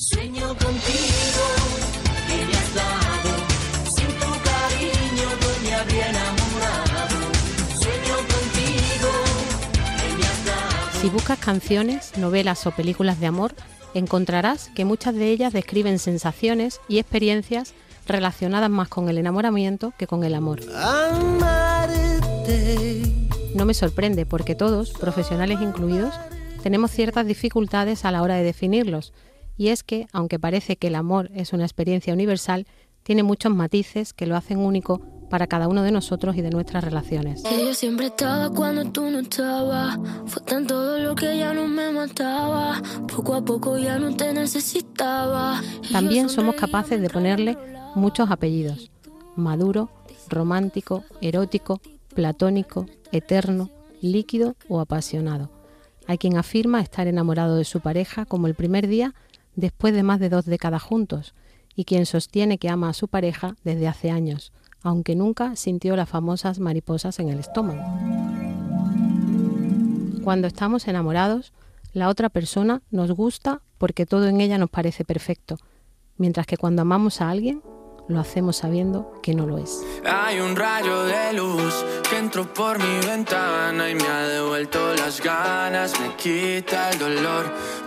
Sueño contigo, que me has dado. Sin tu cariño no me habría enamorado. Sueño contigo, que me has dado. Si buscas canciones, novelas o películas de amor, encontrarás que muchas de ellas describen sensaciones y experiencias relacionadas más con el enamoramiento que con el amor. No me sorprende porque todos, profesionales incluidos, tenemos ciertas dificultades a la hora de definirlos, y es que, aunque parece que el amor es una experiencia universal, tiene muchos matices que lo hacen único para cada uno de nosotros y de nuestras relaciones. Que yo siempre estaba cuando tú no estabas. Fue que ya no me mataba. Poco a poco ya no te necesitaba. También somos capaces de ponerle muchos apellidos. Maduro, romántico, erótico, platónico, eterno, líquido o apasionado. Hay quien afirma estar enamorado de su pareja como el primer día después de más de dos décadas juntos y quien sostiene que ama a su pareja desde hace años, aunque nunca sintió las famosas mariposas en el estómago. Cuando estamos enamorados, la otra persona nos gusta porque todo en ella nos parece perfecto, mientras que cuando amamos a alguien, lo hacemos sabiendo que no lo es. Hay un rayo de luz que entró por mi ventana y me ha devuelto las ganas, me quita el dolor.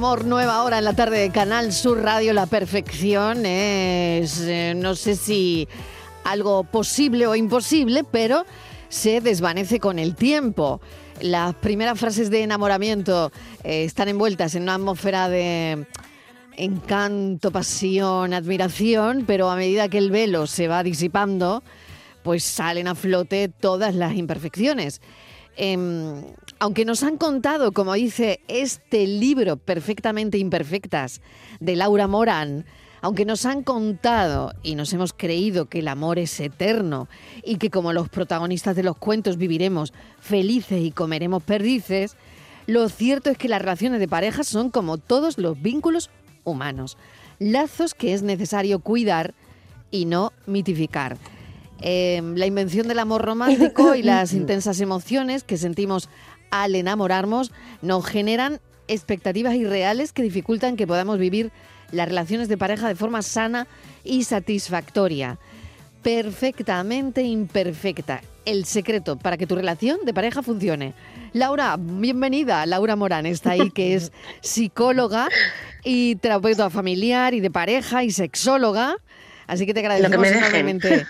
amor, nueva hora en la tarde de Canal Sur Radio, la perfección es, eh, no sé si algo posible o imposible, pero se desvanece con el tiempo. Las primeras frases de enamoramiento eh, están envueltas en una atmósfera de encanto, pasión, admiración, pero a medida que el velo se va disipando, pues salen a flote todas las imperfecciones. Em, aunque nos han contado, como dice este libro Perfectamente Imperfectas de Laura Morán, aunque nos han contado y nos hemos creído que el amor es eterno y que como los protagonistas de los cuentos viviremos felices y comeremos perdices, lo cierto es que las relaciones de pareja son como todos los vínculos humanos, lazos que es necesario cuidar y no mitificar. Eh, la invención del amor romántico y las intensas emociones que sentimos al enamorarnos nos generan expectativas irreales que dificultan que podamos vivir las relaciones de pareja de forma sana y satisfactoria. Perfectamente imperfecta. El secreto para que tu relación de pareja funcione. Laura, bienvenida. Laura Morán está ahí, que es psicóloga y terapeuta familiar y de pareja y sexóloga. Así que te agradecemos enormemente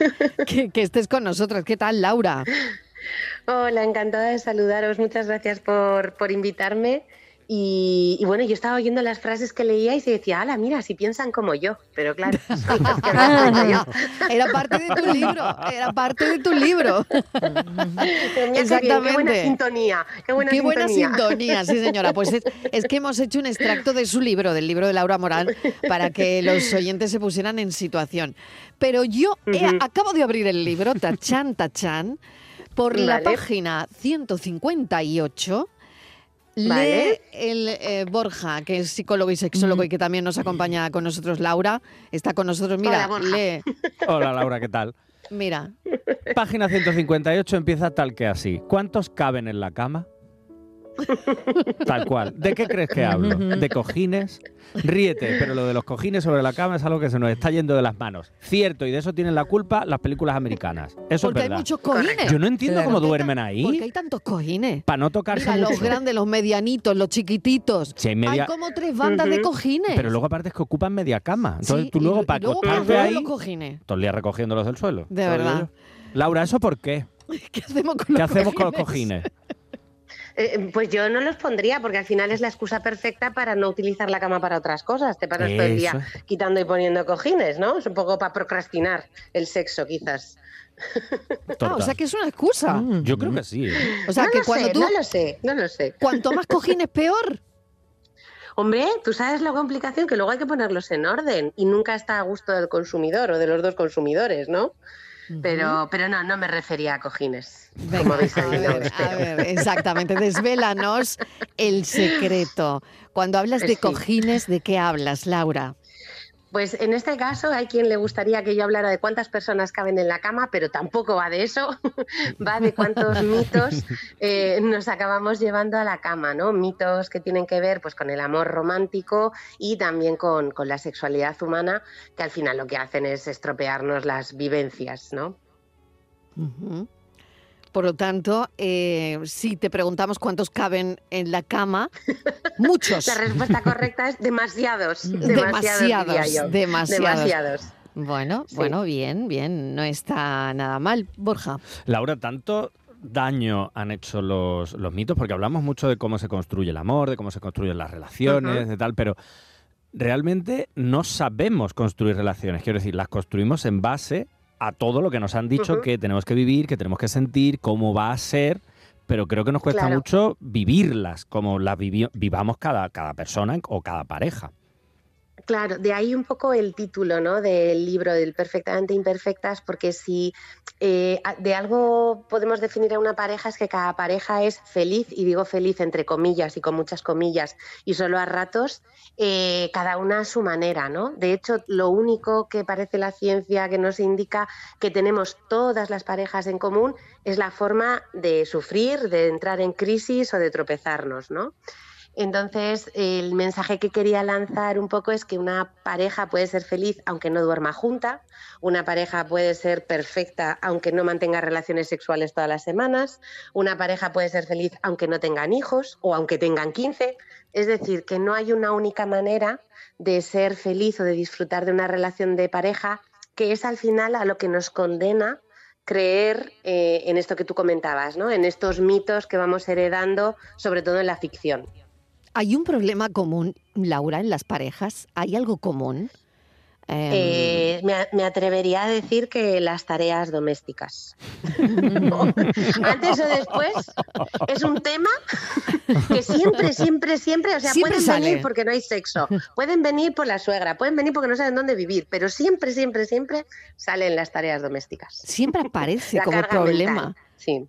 que, que estés con nosotros. ¿Qué tal, Laura? Hola, encantada de saludaros. Muchas gracias por, por invitarme. Y, y bueno, yo estaba oyendo las frases que leíais y decía, ala, mira, si piensan como yo. Pero claro, es que habrá escrito yo. Era parte de tu libro, era parte de tu libro. Mira qué bien, Qué buena Exactamente. sintonía. Qué buena Qué buena sintonía. sí señora. Pues es, es que hemos hecho un extracto de su libro, del libro de Laura Morán, para que los oyentes se pusieran en situación. Pero yo he- acabo de abrir el libro, tachán, tachán, por la página 158. Vale. Lee el eh, Borja, que es psicólogo y sexólogo y que también nos acompaña con nosotros. Laura está con nosotros. Mira, Hola, Borja. lee. Hola Laura, ¿qué tal? Mira, Página 158 empieza tal que así. ¿Cuántos caben en la cama? Tal cual. ¿De qué crees que hablo? ¿De cojines? Ríete, pero lo de los cojines sobre la cama es algo que se nos está yendo de las manos. Cierto, y de eso tienen la culpa las películas americanas. Eso porque es hay verdad. muchos cojines. Yo no entiendo Claro. cómo ¿Por qué duermen tan- ¿Por qué ahí hay tantos cojines? para no tocarse Mira, los mucho. grandes, los medianitos, los chiquititos. Si hay media- Hay como tres bandas de cojines. Pero luego aparte es que ocupan media cama. Entonces Sí, tú y- luego y para luego acostarte ahí, los cojines. todo el día recogiéndolos del suelo. De verdad. Laura, ¿eso por qué? ¿Qué hacemos con ¿Qué los hacemos con los cojines? Cojines? Eh, pues yo no los pondría porque al final es la excusa perfecta para no utilizar la cama para otras cosas. Te pasas todo el día Eso. quitando y poniendo cojines, ¿no? Es un poco para procrastinar el sexo, quizás. Ah, o sea que es una excusa. Yo creo que sí. ¿eh? O sea no que lo cuando sé, tú, no lo sé, no lo sé. cuanto más cojines, peor. Hombre, tú sabes la complicación que luego hay que ponerlos en orden y nunca está a gusto del consumidor o de los dos consumidores, ¿no? Pero, pero no, no me refería a cojines. como Venga, habéis a ver, a espero. ver, exactamente. Desvélanos el secreto. Cuando hablas de Sí. cojines, ¿de qué hablas, Laura? Pues en este caso hay quien le gustaría que yo hablara de cuántas personas caben en la cama, pero tampoco va de eso, va de cuántos mitos eh, nos acabamos llevando a la cama, ¿no? Mitos que tienen que ver pues, con el amor romántico y también con, con la sexualidad humana, que al final lo que hacen es estropearnos las vivencias, ¿no? Por lo tanto, eh, si te preguntamos cuántos caben en la cama, muchos. La respuesta correcta es demasiados, demasiados, diría Demasiados, yo. demasiados. Demasiados. Bueno, Sí. bueno, bien, bien, no está nada mal, Borja. Laura, tanto daño han hecho los, los mitos, porque hablamos mucho de cómo se construye el amor, de cómo se construyen las relaciones, de tal, pero realmente no sabemos construir relaciones. Quiero decir, las construimos en base a todo lo que nos han dicho que tenemos que vivir, que tenemos que sentir, cómo va a ser, pero creo que nos cuesta Claro. mucho vivirlas, como las vivi- vivamos cada, cada persona o cada pareja. Claro, de ahí un poco el título ¿no? del libro, del Perfectamente Imperfectas, porque si eh, de algo podemos definir a una pareja es que cada pareja es feliz, y digo feliz entre comillas y con muchas comillas, y solo a ratos, eh, cada una a su manera. ¿no? De hecho, lo único que parece la ciencia que nos indica que tenemos todas las parejas en común es la forma de sufrir, de entrar en crisis o de tropezarnos. ¿no? Entonces, el mensaje que quería lanzar un poco es que una pareja puede ser feliz aunque no duerma junta, una pareja puede ser perfecta aunque no mantenga relaciones sexuales todas las semanas, una pareja puede ser feliz aunque no tengan hijos o aunque tengan 15. Es decir, que no hay una única manera de ser feliz o de disfrutar de una relación de pareja que es al final a lo que nos condena creer eh, en esto que tú comentabas, ¿no? en estos mitos que vamos heredando, sobre todo en la ficción. ¿Hay un problema común, Laura, en las parejas? ¿Hay algo común? Em, Eh, me, atrevería a decir que las tareas domésticas. Antes o después es un tema que siempre, siempre, siempre, o sea, Siempre pueden sale. venir porque no hay sexo, pueden venir por la suegra, pueden venir porque no saben dónde vivir, pero siempre, siempre, siempre salen las tareas domésticas. siempre aparece La como problema. mental, Sí.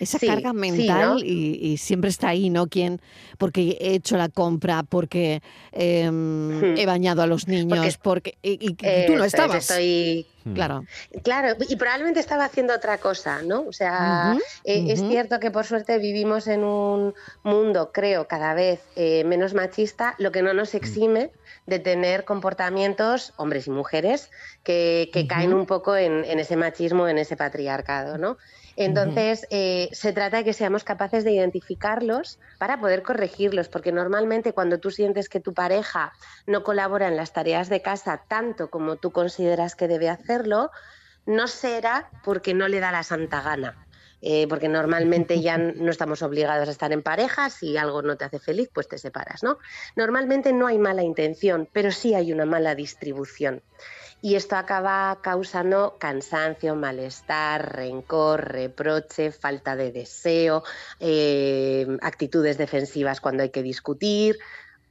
Esa Sí, carga sí, mental ¿no? y, y siempre está ahí, ¿no? ¿Quién? Porque he hecho la compra, porque em, Hmm. he bañado a los niños, porque... y, y tú no es, estabas. estoy Claro. Claro, y probablemente estaba haciendo otra cosa, ¿no? O sea, eh, es cierto que por suerte vivimos en un mundo, creo, cada vez eh, menos machista, lo que no nos exime de tener comportamientos, hombres y mujeres, que, que caen un poco en, en ese machismo, en ese patriarcado, ¿no? Entonces, eh, se trata de que seamos capaces de identificarlos para poder corregirlos, porque normalmente cuando tú sientes que tu pareja no colabora en las tareas de casa tanto como tú consideras que debe hacerlo, no será porque no le da la santa gana. Eh, porque normalmente ya no estamos obligados a estar en pareja, si algo no te hace feliz, pues te separas, ¿no? Normalmente no hay mala intención, pero sí hay una mala distribución. Y esto acaba causando cansancio, malestar, rencor, reproche, falta de deseo, eh, actitudes defensivas cuando hay que discutir.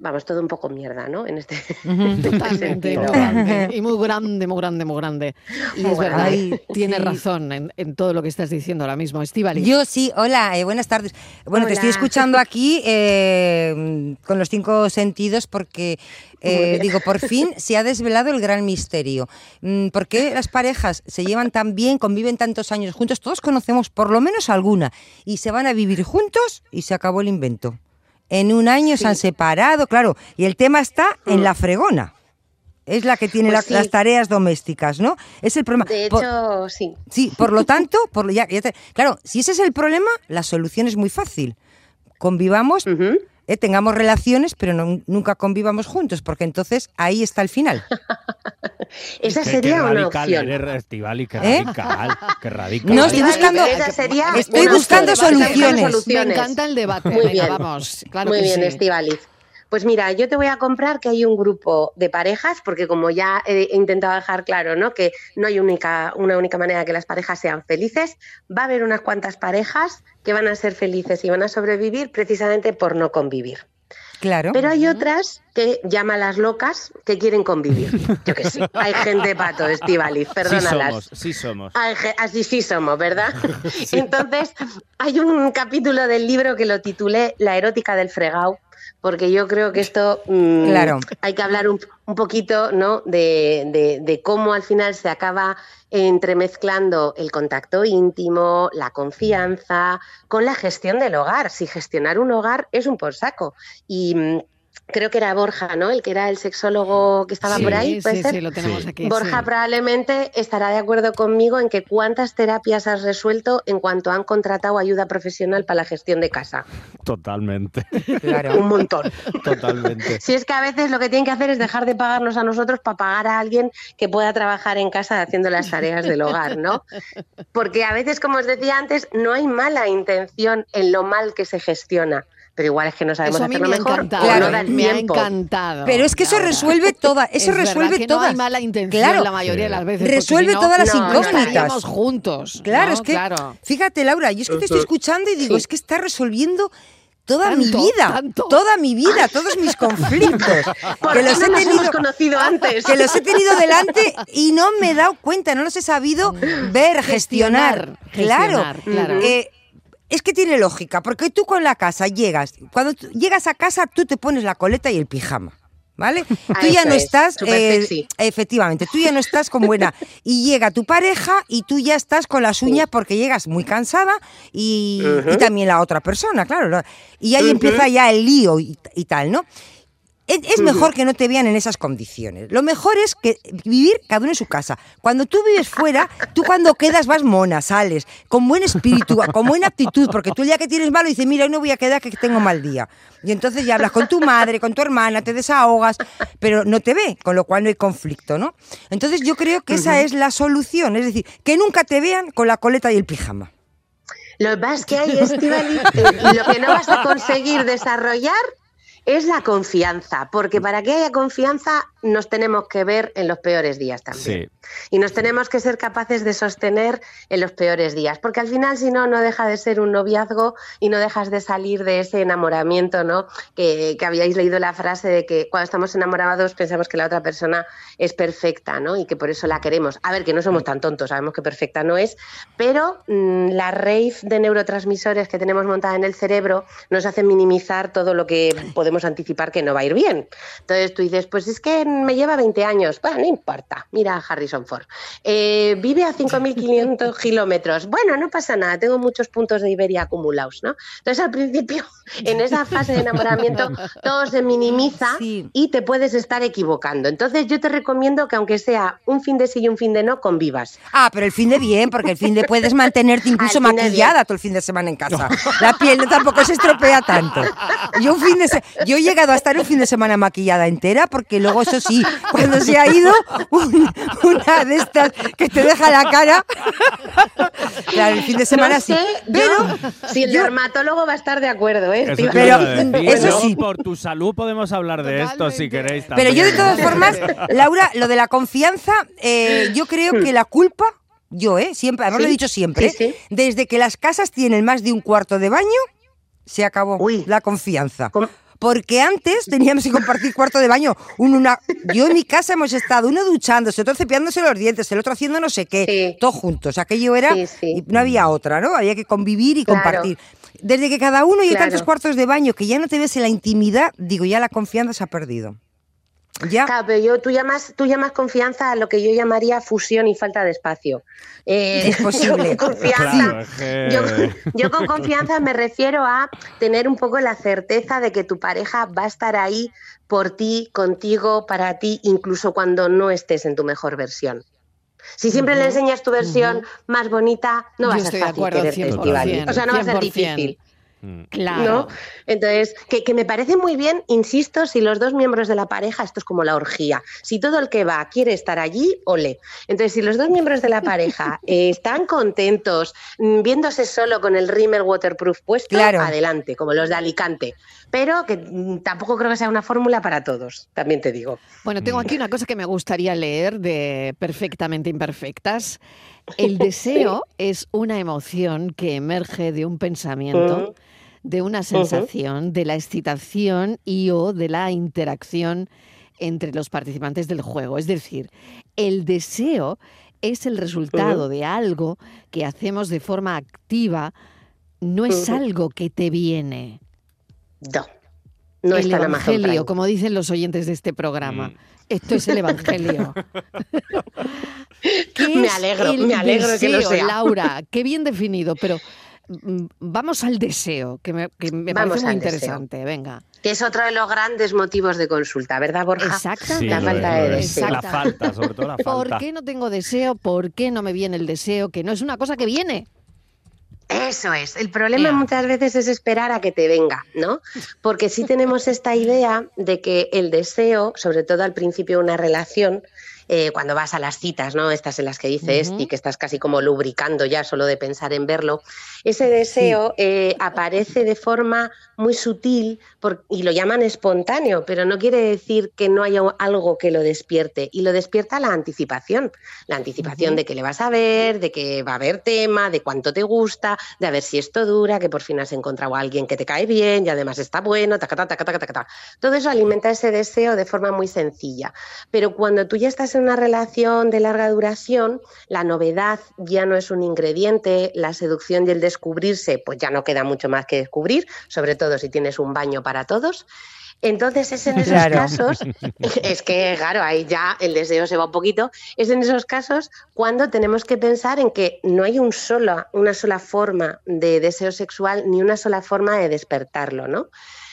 Vamos, todo un poco mierda, ¿no? En este, en este Totalmente, y sentido. muy grande, y muy grande, muy grande, muy grande. Y Muy es verdad, grande. tienes Sí. razón en, en todo lo que estás diciendo ahora mismo, Estivali. Yo sí, hola, eh, buenas tardes. Bueno, te estoy escuchando aquí eh, con los cinco sentidos porque, eh, digo, por fin se ha desvelado el gran misterio. Mm, ¿Por qué las parejas se llevan tan bien, conviven tantos años juntos? Todos conocemos por lo menos alguna y se van a vivir juntos y se acabó el invento. En un año se han separado, claro, y el tema está en la fregona. Es la que tiene Pues la- sí. las tareas domésticas, ¿no? Es el problema. De Por- hecho, sí. Sí, por lo tanto, por, ya, ya te- claro, si ese es el problema, la solución es muy fácil. Convivamos, eh, tengamos relaciones, pero no- nunca convivamos juntos, porque entonces ahí está el final. Esa sería qué una radical opción. eres, Estivali, qué ¿Eh? radical, qué radical. No, estoy buscando- esa sería estoy buscando soluciones. Soluciones. Me encanta el debate. Muy Venga, bien. vamos. Claro Muy que bien, sí. Estivaliz. Pues mira, yo te voy a comprar que hay un grupo de parejas, porque como ya he he intentado dejar claro, ¿no? Que no hay única, una única manera de que las parejas sean felices, va a haber unas cuantas parejas que van a ser felices y van a sobrevivir precisamente por no convivir. Claro. Pero hay otras que llaman las locas que quieren convivir. Yo que sé, hay gente pato, Estivaliz, Sí perdónalas. somos, sí somos. Ay, je- Así sí somos, ¿verdad? Entonces, hay un capítulo del libro que lo titulé La erótica del fregao, porque yo creo que esto mm, Claro. hay que hablar un, un poquito ¿no? de, de- de cómo al final se acaba entremezclando el contacto íntimo, la confianza, con la gestión del hogar. Si gestionar un hogar es un por saco. Y mm, creo que era Borja, ¿no? El que era el sexólogo que estaba Sí, por ahí. ¿puede sí, ser? sí, lo tenemos Sí. aquí. Borja sí. probablemente estará de acuerdo conmigo en que cuántas terapias has resuelto en cuanto han contratado ayuda profesional para la gestión de casa. Totalmente, Claro. Un montón. totalmente. Si es que a veces lo que tienen que hacer es dejar de pagarnos a nosotros para pagar a alguien que pueda trabajar en casa haciendo las tareas del hogar, ¿no? Porque a veces, como os decía antes, no hay mala intención en lo mal que se gestiona, pero igual es que no sabemos Eso a mí hacerlo me ha mejor encantado. o Claro, no da el me ha tiempo. encantado. Pero es que eso resuelve toda, eso Es resuelve que todas. No hay mala intención Claro. la mayoría de las veces. Resuelve porque si no, todas las incógnitas. juntos. Claro, ¿no? es que, Claro. fíjate, Laura, yo es que te estoy escuchando y digo, Sí. es que está resolviendo toda mi vida, toda mi vida, todos mis conflictos, ¿Por que los no he tenido, hemos conocido antes? que los he tenido delante y no me he dado cuenta, no los he sabido ver, gestionar. Gestionar, Claro, gestionar, claro. Eh, es que tiene lógica, porque tú con la casa llegas, cuando llegas a casa tú te pones la coleta y el pijama. ¿Vale? Ah, tú ya no es, estás, eh, efectivamente, tú ya no estás con buena. Y llega tu pareja y tú ya estás con las uñas porque llegas muy cansada y, y también la otra persona, claro. Y ahí empieza ya el lío y, y tal, ¿no? Es, es mejor que no te vean en esas condiciones. Lo mejor es que vivir cada uno en su casa. Cuando tú vives fuera, tú cuando quedas vas mona, sales, con buen espíritu, con buena actitud, porque tú el día que tienes malo dices, mira, hoy no voy a quedar que tengo mal día. Y entonces ya hablas con tu madre, con tu hermana, te desahogas, pero no te ve, con lo cual no hay conflicto, ¿no? Entonces yo creo que esa es la solución, es decir, que nunca te vean con la coleta y el pijama. Lo más que hay, Estivali, lo que no vas a conseguir desarrollar es la confianza, porque para que haya confianza nos tenemos que ver en los peores días también. Sí. Y nos tenemos que ser capaces de sostener en los peores días, porque al final si no, no deja de ser un noviazgo y no dejas de salir de ese enamoramiento, ¿no? Que, que habíais leído la frase de que cuando estamos enamorados pensamos que la otra persona es perfecta, ¿no? Y que por eso la queremos. A ver, que no somos tan tontos, sabemos que perfecta no es, pero mm, la rave de neurotransmisores que tenemos montada en el cerebro nos hace minimizar todo lo que podemos anticipar que no va a ir bien. Entonces tú dices, pues es que me lleva 20 años, bueno, no importa, mira a Harrison Ford. Eh, vive a 5.500 kilómetros, bueno, no pasa nada, tengo muchos puntos de Iberia acumulados, ¿no? Entonces al principio, en esa fase de enamoramiento, todo se minimiza Sí. y te puedes estar equivocando. Entonces yo te recomiendo que aunque sea un fin de sí y un fin de no, convivas. Ah, pero el fin de bien, porque el fin de puedes mantenerte incluso maquillada todo el fin de semana en casa. La piel tampoco se estropea tanto. Yo un fin de se- yo he llegado a estar un fin de semana maquillada entera, porque luego eso sí, cuando se ha ido un- una de estas que te deja la cara, claro, el fin de semana no sí. Pero si el yo- dermatólogo va a estar de acuerdo, ¿eh? Eso Pero, eso sí. Por tu salud podemos hablar de esto si queréis Pero yo de también. todas formas, Laura, lo de la confianza, eh, yo creo que la culpa, yo, ¿eh? Siempre, además lo he Sí, dicho siempre, sí, sí. desde que las casas tienen más de un cuarto de baño, se acabó Uy. la confianza. Com- Porque antes teníamos que compartir cuarto de baño. Uno, una, yo en mi casa hemos estado uno duchándose, otro cepillándose los dientes, el otro haciendo no sé qué, Sí. todos juntos. Aquello era, Sí, sí. y no había otra, ¿no? Había que convivir y Claro. compartir. Desde que cada uno y Claro. tantos cuartos de baño que ya no te ves en la intimidad, digo, ya la confianza se ha perdido. Ya. Claro, pero yo, tú, llamas, tú llamas confianza a lo que yo llamaría fusión y falta de espacio. Eh, Es posible. yo con confianza, Claro, yo, yo con confianza me refiero a tener un poco la certeza de que tu pareja va a estar ahí por ti, contigo, para ti, incluso cuando no estés en tu mejor versión. Si siempre le enseñas tu versión más bonita, no Yo va a ser estoy de fácil acuerdo quererte, 100%, Estíbaliz. O sea, no va a ser 100%. difícil. Mm. Claro. ¿no? Entonces, que, que me parece muy bien, insisto, si los dos miembros de la pareja, esto es como la orgía, si todo el que va quiere estar allí, ole. Entonces, si los dos miembros de la pareja eh, están contentos, mm, viéndose solo con el Rimmel Waterproof puesto, Claro. adelante, como los de Alicante. Pero que mm, tampoco creo que sea una fórmula para todos, también te digo. Bueno, tengo aquí una cosa que me gustaría leer de Perfectamente Imperfectas. El deseo es una emoción que emerge de un pensamiento, de una sensación, de la excitación y o de la interacción entre los participantes del juego. Es decir, el deseo es el resultado de algo que hacemos de forma activa, no es algo que te viene. No, no el está evangelio, como dicen los oyentes de este programa. Mm. Esto es el evangelio. ¿Qué Me alegro, el me alegro que lo deseo, sea. Laura, qué bien definido, pero mm, vamos al deseo, que me, que me Vamos parece muy deseo. interesante. Venga. Que es otro de los grandes motivos de consulta, ¿verdad, Borja? Exactamente. La lo falta es, de deseo. La falta, sobre todo la ¿Por falta. qué no tengo deseo? ¿Por qué no me viene el deseo? Que no es una cosa que viene. Eso es. El problema muchas veces es esperar a que te venga, ¿no? Porque sí tenemos esta idea de que el deseo, sobre todo al principio de una relación, eh, cuando vas a las citas, ¿no? Estas en las que dice Ujú. Esti, que estás casi como lubricando ya solo de pensar en verlo, ese deseo eh, aparece de forma muy sutil por- y lo llaman espontáneo, pero no quiere decir que no haya algo que lo despierte. Y lo despierta la anticipación. La anticipación de que le vas a ver, de que va a haber tema, de cuánto te gusta, de a ver si esto dura, que por fin has encontrado a alguien que te cae bien y además está bueno, taca, taca, taca. Todo eso alimenta ese deseo de forma muy sencilla. Pero cuando tú ya estás en una relación de larga duración, la novedad ya no es un ingrediente, la seducción y el descubrirse, pues ya no queda mucho más que descubrir, sobre todo si tienes un baño para todos. Entonces es en esos Claro. casos, es que claro, ahí ya el deseo se va un poquito, es en esos casos cuando tenemos que pensar en que no hay un solo, una sola forma de deseo sexual ni una sola forma de despertarlo, ¿no?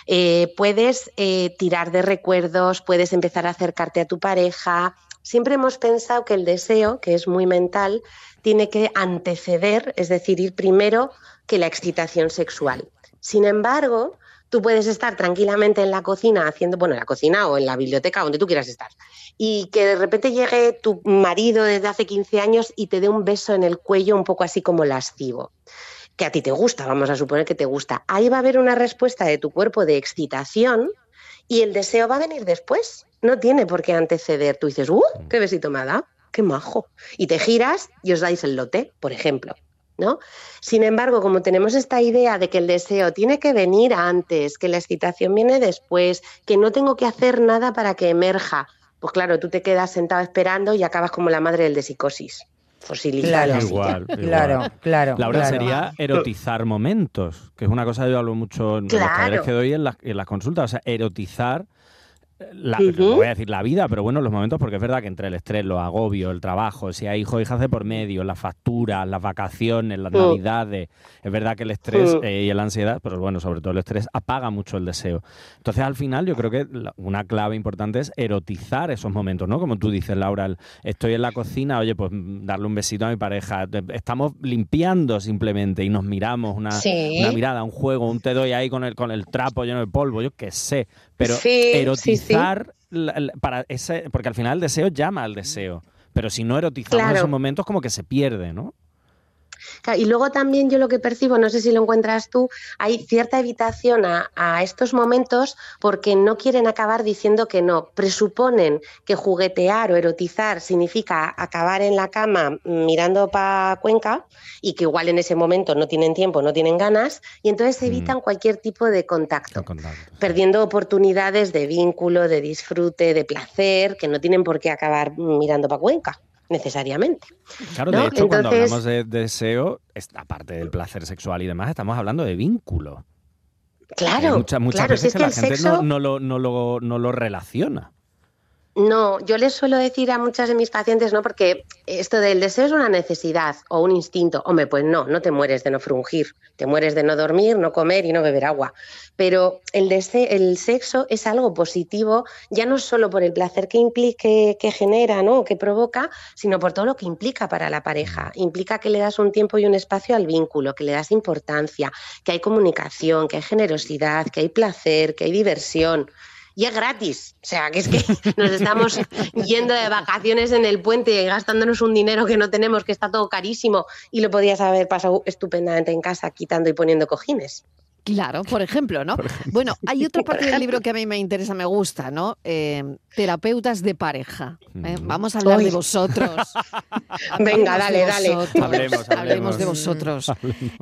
Eh, puedes eh, tirar de recuerdos, puedes empezar a acercarte a tu pareja. Siempre hemos pensado que el deseo, que es muy mental, tiene que anteceder, es decir, ir primero que la excitación sexual. Sin embargo, tú puedes estar tranquilamente en la cocina haciendo, bueno, en la cocina o en la biblioteca, donde tú quieras estar, y que de repente llegue tu marido desde hace 15 años y te dé un beso en el cuello un poco así como lascivo que a ti te gusta, vamos a suponer que te gusta. Ahí va a haber una respuesta de tu cuerpo de excitación y el deseo va a venir después. No tiene por qué anteceder. Tú dices, ¡uh! ¡Qué besito me ha dado! ¡Qué majo! Y te giras y os dais el lote, por ejemplo. ¿No? Sin embargo, como tenemos esta idea de que el deseo tiene que venir antes, que la excitación viene después, que no tengo que hacer nada para que emerja, pues claro, tú te quedas sentado esperando y acabas como la madre del de psicosis, fosilizado. Claro. Igual, igual. Claro, claro. Laura, claro. sería erotizar momentos, que es una cosa que yo hablo mucho en los Claro. talleres que doy en las, en las consultas. O sea, erotizar, la, no voy a decir la vida, pero bueno, los momentos, porque es verdad que entre el estrés, los agobios, el trabajo, si hay hijos hijas de por medio, las facturas, las vacaciones, las Mm. navidades, es verdad que el estrés Mm. eh, y la ansiedad, pero bueno, sobre todo el estrés, apaga mucho el deseo. Entonces, al final, yo creo que la- una clave importante es erotizar esos momentos, ¿no? Como tú dices, Laura, el- estoy en la cocina, oye, pues mm, darle un besito a mi pareja. Estamos limpiando simplemente y nos miramos una, Sí. una mirada, un juego, un te doy ahí con el, con el trapo lleno de polvo, yo qué sé. Pero Sí, sí. Erotizar, la- la- para ese, porque al final el deseo llama al deseo. Pero si no erotizamos Claro. esos momentos, como que se pierde, ¿no? Claro, y luego también yo lo que percibo, no sé si lo encuentras tú, hay cierta evitación a, a estos momentos porque no quieren acabar diciendo que no. Presuponen que juguetear o erotizar significa acabar en la cama mirando para Cuenca y que igual en ese momento no tienen tiempo, no tienen ganas y entonces evitan cualquier tipo de contacto contacto. perdiendo oportunidades de vínculo, de disfrute, de placer, que no tienen por qué acabar mirando para Cuenca, necesariamente. Claro, ¿No? de hecho, cuando hablamos de deseo, es- aparte del placer sexual y demás, estamos hablando de vínculo. Claro, muchas, si veces es que, que la gente sexo... no, no lo, no, lo, no lo relaciona. No, yo les suelo decir a muchas de mis pacientes, ¿no? Porque esto del deseo es una necesidad o un instinto. Hombre, pues no, no te mueres de no frungir, te mueres de no dormir, no comer y no beber agua. Pero el, deseo, el sexo es algo positivo, ya no solo por el placer que implique, que genera, ¿no? que provoca, sino por todo lo que implica para la pareja. Implica que le das un tiempo y un espacio al vínculo, que le das importancia, que hay comunicación, que hay generosidad, que hay placer, que hay diversión y es gratis. O sea, que es que nos estamos yendo de vacaciones en el puente y gastándonos un dinero que no tenemos, que está todo carísimo y lo podías haber pasado estupendamente en casa quitando y poniendo cojines. Claro, por ejemplo, ¿no? Bueno, hay otra parte del libro que a mí me interesa, me gusta, ¿no? Eh, terapeutas de pareja. ¿eh? Vamos a hablar Uy. de vosotros. Venga, Hablemos dale, de dale. vosotros. Hablemos, Hablemos hablemos. de vosotros.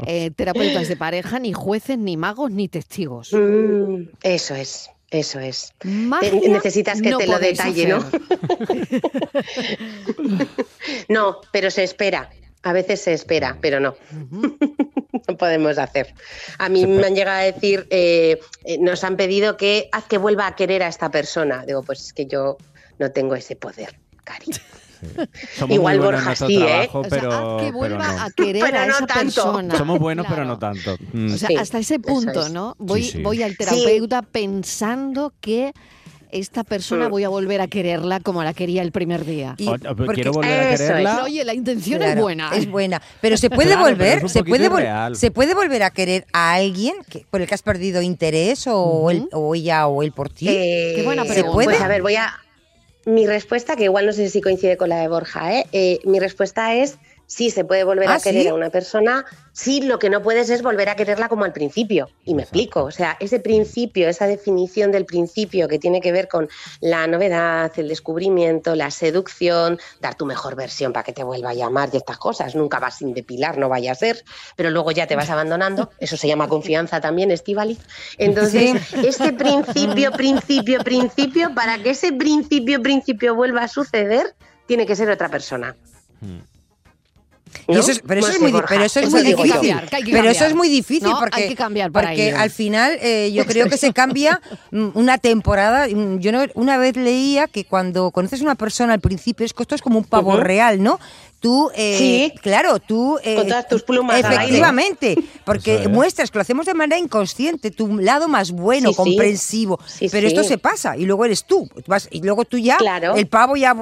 Eh, terapeutas de pareja, ni jueces, ni magos, ni testigos. Mm, eso es, eso es. Magia Te- necesitas que no te lo detalle, ¿no? hacer. No, pero se espera. A veces se espera, pero no. no podemos hacer. A mí me han llegado a decir, eh, eh, nos han pedido que haz que vuelva a querer a esta persona. Digo, pues es que yo no tengo ese poder, Cari. Somos Igual Borja sí, ¿eh? O sea, pero, no. a querer Pero a no esa tanto. persona. Somos buenos, pero no tanto. Mm. O sea, Sí, hasta ese punto, es. ¿no? Voy, sí. voy al terapeuta pensando que esta persona Mm. voy a volver a quererla como la quería el primer día. Y- O- quiero volver a es. quererla. Oye, la intención es buena. Es buena. Pero se puede Claro, volver, se puede, vol- irreal. se puede volver a querer a alguien que, por el que has perdido interés o, él, o ella o él por ti. Eh, Qué buena ¿Se pregunta. puede? Pues a ver, voy a. Mi respuesta, que igual no sé si coincide con la de Borja, ¿eh? Eh, mi respuesta es sí, se puede volver ¿Ah, a querer sí? a una persona. Sí, lo que no puedes es volver a quererla como al principio. Y me explico. O sea, ese principio, esa definición del principio que tiene que ver con la novedad, el descubrimiento, la seducción, dar tu mejor versión para que te vuelva a llamar y estas cosas. Nunca vas sin depilar, no vaya a ser, pero luego ya te vas abandonando. Eso se llama confianza también, Estivali. Entonces, ese principio, principio, principio, para que ese principio, principio vuelva a suceder, tiene que ser otra persona. Y ¿no? eso es- pero, eso No es muy, di- Borja, pero eso es eso muy digo yo. difícil. pero eso cambiar. es muy difícil No, porque, hay que cambiar porque al final eh, yo creo que se cambia mm, una temporada. mm, Yo no- una vez leía que cuando conoces a una persona al principio esto es como un pavo real, ¿no? Tú, eh, Sí. claro, tú... eh, Con todas tus plumas al aire. Efectivamente, porque es. muestras que lo hacemos de manera inconsciente, tu lado más bueno, Sí, comprensivo. Sí, pero sí. esto se pasa y luego eres tú. Vas- y luego tú ya, Claro. el pavo ya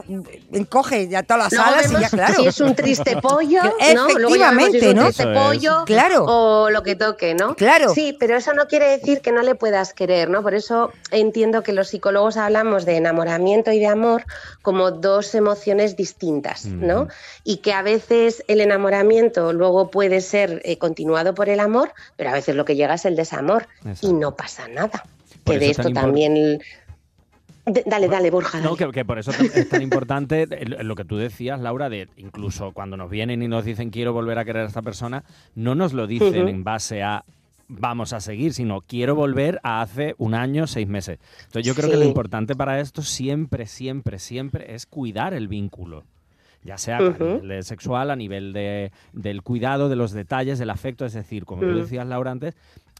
encoge ya todas las Luego alas y ya, claro. si es un triste pollo, ¿no? Luego ya vemos si es Efectivamente, un ¿no? triste Eso es. pollo Claro. o lo que toque, ¿no? Claro. Sí, pero eso no quiere decir que no le puedas querer, ¿no? Por eso entiendo que los psicólogos hablamos de enamoramiento y de amor como dos emociones distintas, ¿no? Y que a veces el enamoramiento luego puede ser eh, continuado por el amor, pero a veces lo que llega es el desamor Exacto. y no pasa nada. Por que de esto también... Dale, dale, Borja. No, que, que por eso es tan importante lo que tú decías, Laura, de incluso cuando nos vienen y nos dicen quiero volver a querer a esta persona, no nos lo dicen en base a vamos a seguir, sino quiero volver a hace un año, seis meses. Entonces yo creo que lo importante para esto siempre, siempre, siempre es cuidar el vínculo. Ya sea a nivel de sexual, a nivel de, del cuidado, de los detalles, del afecto, es decir, como tú Mm. decías, Laura, antes,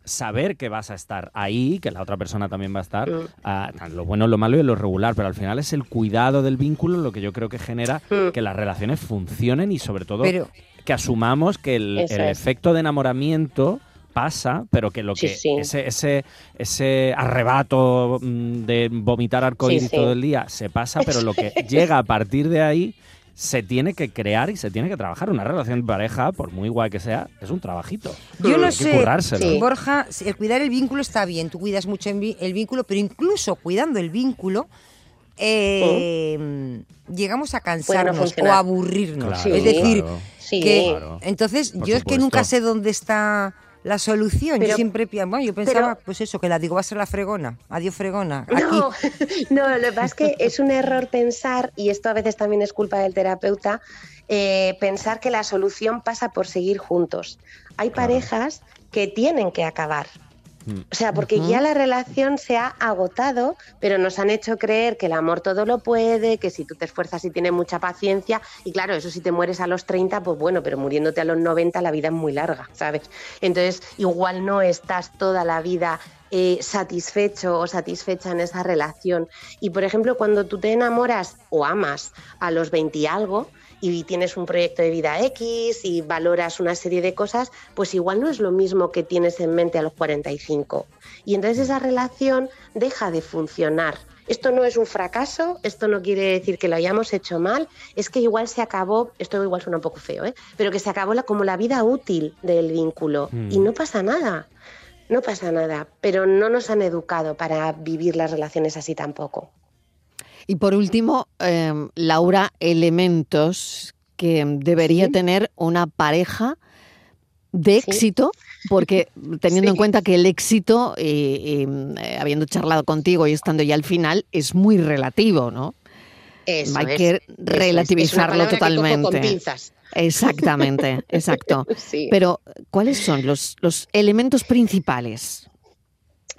saber que vas a estar ahí, que la otra persona también va a estar, ah, lo bueno, lo malo y lo regular, pero al final es el cuidado del vínculo lo que yo creo que genera Mm. que las relaciones funcionen y sobre todo Pero que asumamos que el, efecto de enamoramiento pasa, pero que lo Sí, que sí. ese ese ese arrebato de vomitar arcoíris Sí, sí. todo el día se pasa, pero lo que llega a partir de ahí se tiene que crear y se tiene que trabajar una relación de pareja, por muy guay que sea, es un trabajito. Yo no Hay sé. Sí. Borja, el cuidar el vínculo está bien, tú cuidas mucho el vínculo, pero incluso cuidando el vínculo, eh, llegamos a cansarnos o a aburrirnos. Claro, es decir, claro. Que Claro. entonces Por yo es que nunca sé dónde está la solución. yo siempre bueno, yo pensaba, pero- pues eso, que la digo va a ser la fregona. Adiós fregona. Aquí. No, no, lo que pasa es que es un error pensar, y esto a veces también es culpa del terapeuta, eh, pensar que la solución pasa por seguir juntos. Hay parejas que tienen que acabar. Mm. O sea, porque ya la relación se ha agotado, pero nos han hecho creer que el amor todo lo puede, que si tú te esfuerzas y tienes mucha paciencia, y claro, eso si te mueres a los 30, pues bueno, pero muriéndote a los 90 la vida es muy larga, ¿sabes? Entonces, igual no estás toda la vida eh, satisfecho o satisfecha en esa relación. Y por ejemplo, cuando tú te enamoras o amas a los 20 y algo, y tienes un proyecto de vida X y valoras una serie de cosas, pues igual no es lo mismo que tienes en mente a los 45. Y entonces esa relación deja de funcionar. Esto no es un fracaso, esto no quiere decir que lo hayamos hecho mal, es que igual se acabó, esto igual suena un poco feo, ¿eh? pero que se acabó la, como la vida útil del vínculo Mm. y no pasa nada, no pasa nada, pero no nos han educado para vivir las relaciones así tampoco. Y por último, eh, Laura, elementos que debería Sí. tener una pareja de Sí. éxito, porque teniendo en cuenta que el éxito, eh, eh, habiendo charlado contigo y estando ya al final, es muy relativo, ¿no? Eso Hay es, que es. Es relativizarlo que cojo totalmente. con pinzas. Exactamente, exacto. Sí. Pero, ¿cuáles son los, los elementos principales?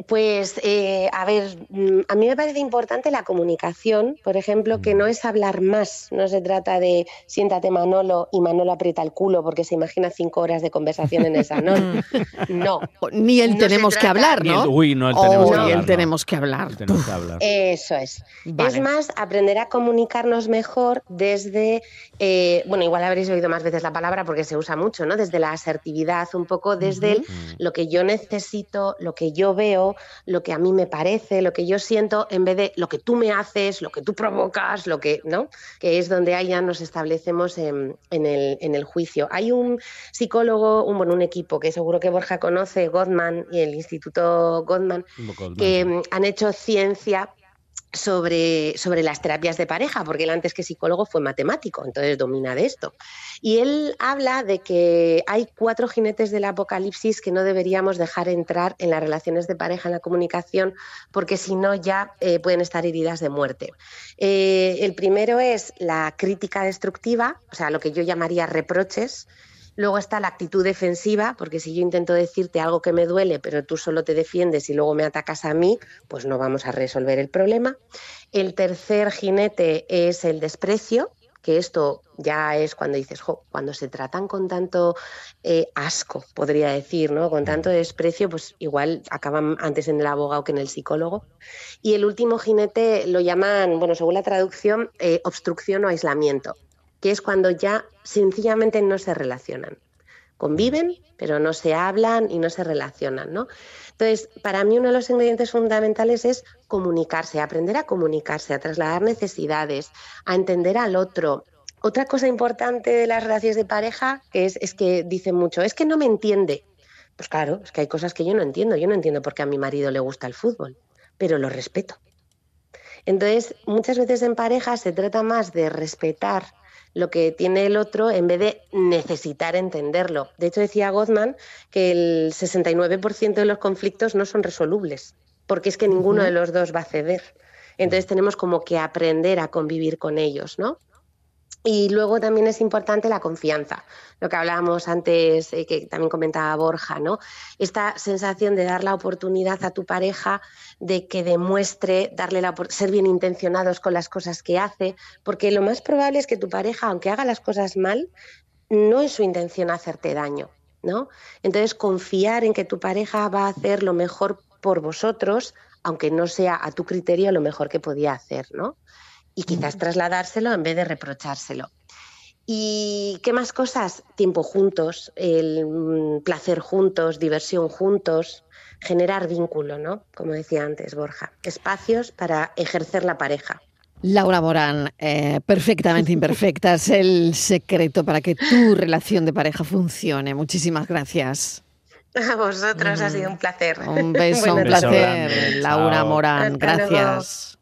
Pues, eh, a ver, mm, a mí me parece importante la comunicación, por ejemplo, que no es hablar más, no se trata de siéntate Manolo y Manolo aprieta el culo porque se imagina cinco horas de conversación en esa noche. No, Ni el No tenemos que hablar, Ni el- ¿no? uy, no, el Oh, tenemos que ni hablar, el no. tenemos que hablar. Tenemos que hablar. eso es. Vale. Es más, aprender a comunicarnos mejor desde, eh, bueno, igual habréis oído más veces la palabra porque se usa mucho, ¿no? Desde la asertividad, un poco desde el lo que yo necesito, lo que yo veo, lo que a mí me parece, lo que yo siento, en vez de lo que tú me haces, lo que tú provocas, lo que, ¿no? Que es donde ahí ya nos establecemos en, en el, en el juicio. Hay un psicólogo, un, bueno, un equipo que seguro que Borja conoce, Gottman y el Instituto Gottman, que mm, han hecho ciencia sobre, sobre las terapias de pareja, porque él antes que psicólogo fue matemático, entonces domina de esto. Y él habla de que hay cuatro jinetes del apocalipsis que no deberíamos dejar entrar en las relaciones de pareja, en la comunicación, porque si no ya eh, pueden estar heridas de muerte. Eh, el primero es la crítica destructiva, o sea, lo que yo llamaría reproches. Luego está la actitud defensiva, porque si yo intento decirte algo que me duele, pero tú solo te defiendes y luego me atacas a mí, pues no vamos a resolver el problema. El tercer jinete es el desprecio, que esto ya es cuando dices, cuando se tratan con tanto eh, asco, podría decir, ¿no? Con tanto desprecio, pues igual acaban antes en el abogado que en el psicólogo. Y el último jinete lo llaman, bueno, según la traducción, eh, obstrucción o aislamiento, que es cuando ya sencillamente no se relacionan. Conviven, pero no se hablan y no se relacionan, ¿no? Entonces, para mí uno de los ingredientes fundamentales es comunicarse, aprender a comunicarse, a trasladar necesidades, a entender al otro. Otra cosa importante de las relaciones de pareja que es, es que dicen mucho, es que no me entiende. Pues claro, es que hay cosas que yo no entiendo. Yo no entiendo por qué a mi marido le gusta el fútbol, pero lo respeto. Entonces, muchas veces en pareja se trata más de respetar lo que tiene el otro en vez de necesitar entenderlo. De hecho, decía Gottman que el 69% de los conflictos no son resolubles, porque es que ninguno de los dos va a ceder. Entonces tenemos como que aprender a convivir con ellos, ¿no? Y luego también es importante la confianza, lo que hablábamos antes, eh, que también comentaba Borja, ¿no? Esta sensación de dar la oportunidad a tu pareja de que demuestre, darle la, ser bien intencionados con las cosas que hace, porque lo más probable es que tu pareja, aunque haga las cosas mal, no es su intención hacerte daño, ¿no? Entonces confiar en que tu pareja va a hacer lo mejor por vosotros, aunque no sea a tu criterio lo mejor que podía hacer, ¿no? Y quizás trasladárselo en vez de reprochárselo. ¿Y qué más cosas? Tiempo juntos, el mm, placer juntos, diversión juntos, generar vínculo, ¿no? Como decía antes Borja, espacios para ejercer la pareja. Laura Morán, eh, perfectamente imperfecta, es el secreto para que tu relación de pareja funcione. Muchísimas gracias. A vosotros ha sido un placer. Un beso, un Beso placer, Laura chao. Morán, Hasta luego. gracias.